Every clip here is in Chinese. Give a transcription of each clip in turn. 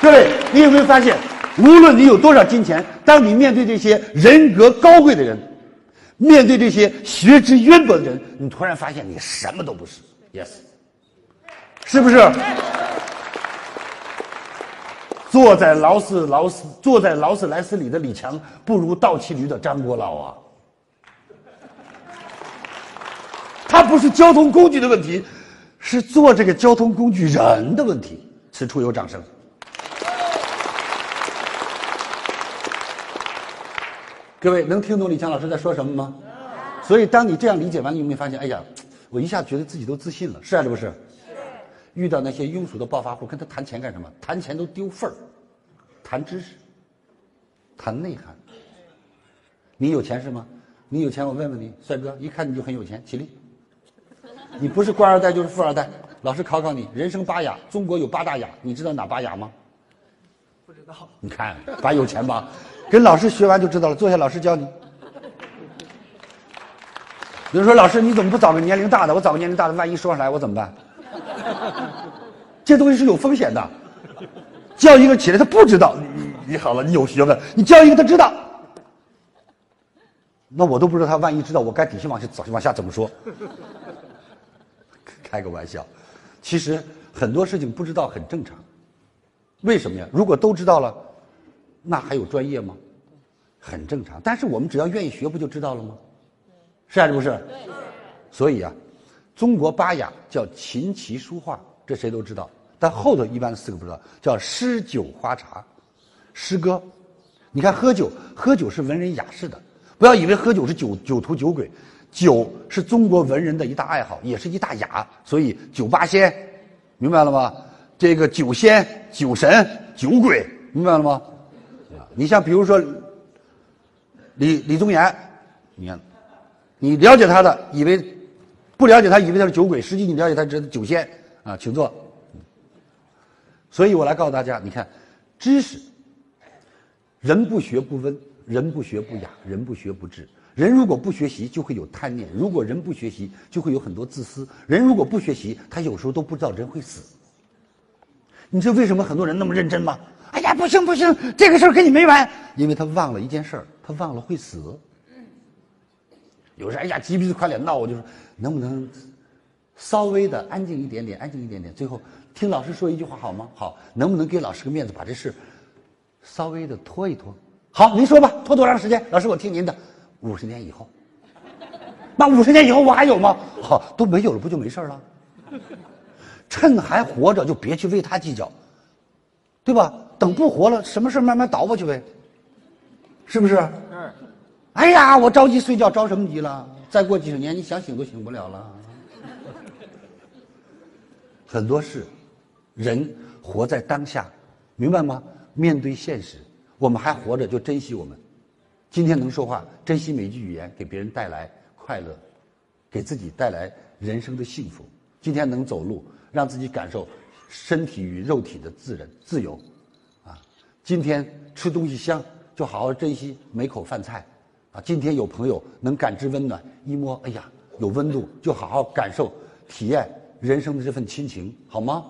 各位，你有没有发现，无论你有多少金钱，当你面对这些人格高贵的人，面对这些学识渊博的人，你突然发现你什么都不是。Yes，是不是？坐在劳斯劳斯坐在劳斯莱斯里的李强，不如倒骑驴的张国老啊。他不是交通工具的问题，是坐这个交通工具人的问题。此处有掌声。各位能听懂李强老师在说什么吗？所以，当你这样理解完，你有没有发现？哎呀，我一下子觉得自己都自信了，是啊，是不是？遇到那些庸俗的暴发户，跟他谈钱干什么？谈钱都丢份儿，谈知识，谈内涵。你有钱是吗？你有钱，我问问你，帅哥，一看你就很有钱，起立。你不是官二代就是富二代。老师考考你，人生八雅，中国有八大雅，你知道哪八雅吗？不知道。你看，把有钱吧，跟老师学完就知道了。坐下，老师教你。有人说，老师你怎么不找个年龄大的？我找个年龄大的，万一说上来我怎么办？这东西是有风险的，教一个起来他不知道，你你好了，你有学问，你教一个他知道，那我都不知道他万一知道，我该底下往下往下怎么说？开个玩笑，其实很多事情不知道很正常，为什么呀？如果都知道了，那还有专业吗？很正常，但是我们只要愿意学，不就知道了吗？是还是不是？所以啊。中国八雅叫琴棋书画，这谁都知道。但后头一般四个不知道，叫诗酒花茶，诗歌。你看喝酒，喝酒是文人雅士的，不要以为喝酒是酒酒徒酒鬼，酒是中国文人的一大爱好，也是一大雅。所以酒八仙，明白了吗？这个酒仙、酒神、酒鬼，明白了吗？你像比如说李李宗岩，你看，你了解他的，以为。不了解他，以为他是酒鬼，实际你了解他，是酒仙啊，请坐。所以我来告诉大家，你看，知识，人不学不温，人不学不雅，人不学不智。人如果不学习，就会有贪念；如果人不学习，就会有很多自私。人如果不学习，他有时候都不知道人会死。你知道为什么很多人那么认真吗？哎呀，不行不行，这个事儿跟你没完，因为他忘了一件事儿，他忘了会死。有人哎呀，急鼻子快脸闹，我就说。能不能稍微的安静一点点，安静一点点？最后听老师说一句话好吗？好，能不能给老师个面子，把这事稍微的拖一拖？好，您说吧，拖多长时间？老师，我听您的。五十年以后，那五十年以后我还有吗？好，都没有了，不就没事了？趁还活着就别去为他计较，对吧？等不活了，什么事慢慢倒过去呗，是不是？嗯。哎呀，我着急睡觉，着什么急了？再过几十年，你想醒都醒不了了。很多事，人活在当下，明白吗？面对现实，我们还活着就珍惜我们。今天能说话，珍惜每句语言，给别人带来快乐，给自己带来人生的幸福。今天能走路，让自己感受身体与肉体的自然自由，啊，今天吃东西香，就好好珍惜每口饭菜。啊，今天有朋友能感知温暖，一摸，哎呀，有温度，就好好感受、体验人生的这份亲情，好吗？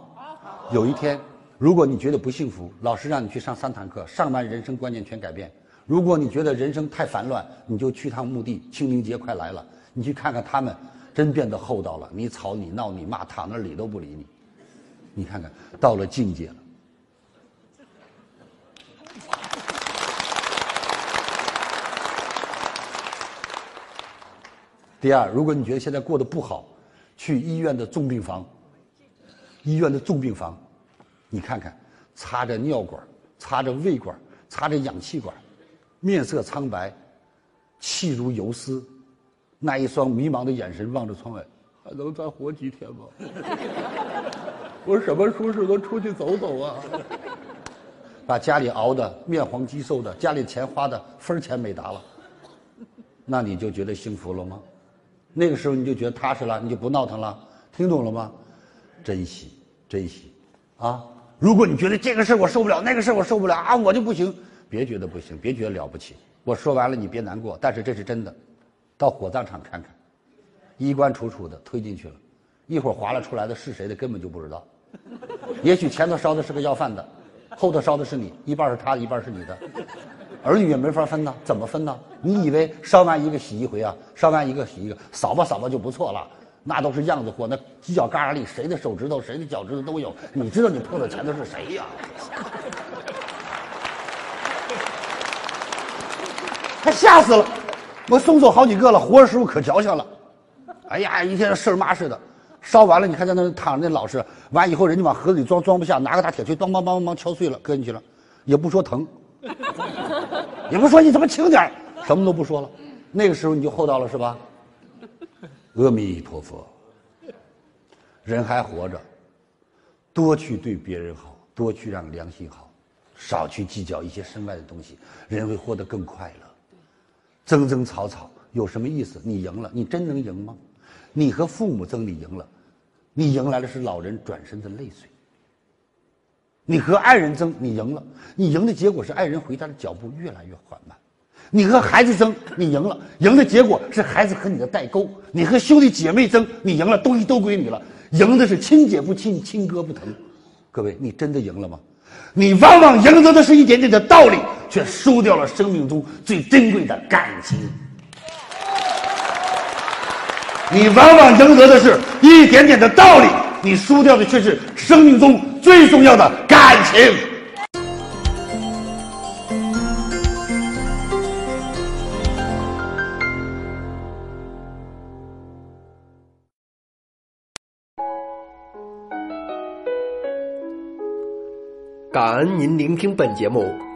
有一天，如果你觉得不幸福，老师让你去上三堂课，上完人生观念全改变。如果你觉得人生太烦乱，你就去趟墓地，清明节快来了，你去看看他们，真变得厚道了。你吵你闹你骂，躺那理都不理你。你看看，到了境界了。第二，如果你觉得现在过得不好，去医院的重病房。医院的重病房，你看看，插着尿管，插着胃管，插着氧气管，面色苍白，气如游丝，那一双迷茫的眼神望着窗外，还能再活几天吗？我什么时候能出去走走啊？把家里熬的面黄肌瘦的，家里钱花的分钱没达了，那你就觉得幸福了吗？那个时候你就觉得踏实了，你就不闹腾了，听懂了吗？珍惜，珍惜，啊！如果你觉得这个事我受不了，那个事我受不了啊，我就不行，别觉得不行，别觉得了不起。我说完了你别难过，但是这是真的。到火葬场看看，衣冠楚楚的推进去了，一会儿划拉出来的是谁的根本就不知道。也许前头烧的是个要饭的，后头烧的是你，一半是他的，一半是你的。儿女也没法分呐，怎么分呢？你以为烧完一个洗一回啊？烧完一个洗一个，扫吧扫吧就不错了。那都是样子货，那犄角旮旯里谁的手指头、谁的脚趾头都有。你知道你碰的前头是谁呀？他吓死了！我送走好几个了，活着时候可矫情了。哎呀，一天事儿妈似的。烧完了，你看在那躺着那老实，完以后人家往盒子里装装不下，拿个大铁锤，梆梆梆梆敲碎了，搁进去了，也不说疼，也不说你怎么轻点什么都不说了。那个时候你就厚道了是吧？阿弥陀佛，人还活着，多去对别人好，多去让良心好，少去计较一些身外的东西，人会活得更快乐。争争吵吵有什么意思？你赢了，你真能赢吗？你和父母争，你赢了，你迎来的是老人转身的泪水；你和爱人争，你赢了，你赢的结果是爱人回家的脚步越来越缓慢；你和孩子争，你赢了，赢的结果是孩子和你的代沟；你和兄弟姐妹争，你赢了，东西都归你了，赢的是亲姐不亲，亲哥不疼。各位，你真的赢了吗？你往往赢得的是一点点的道理，却输掉了生命中最珍贵的感情。你往往赢得的是一点点的道理，你输掉的却是生命中最重要的感情。感恩您聆听本节目，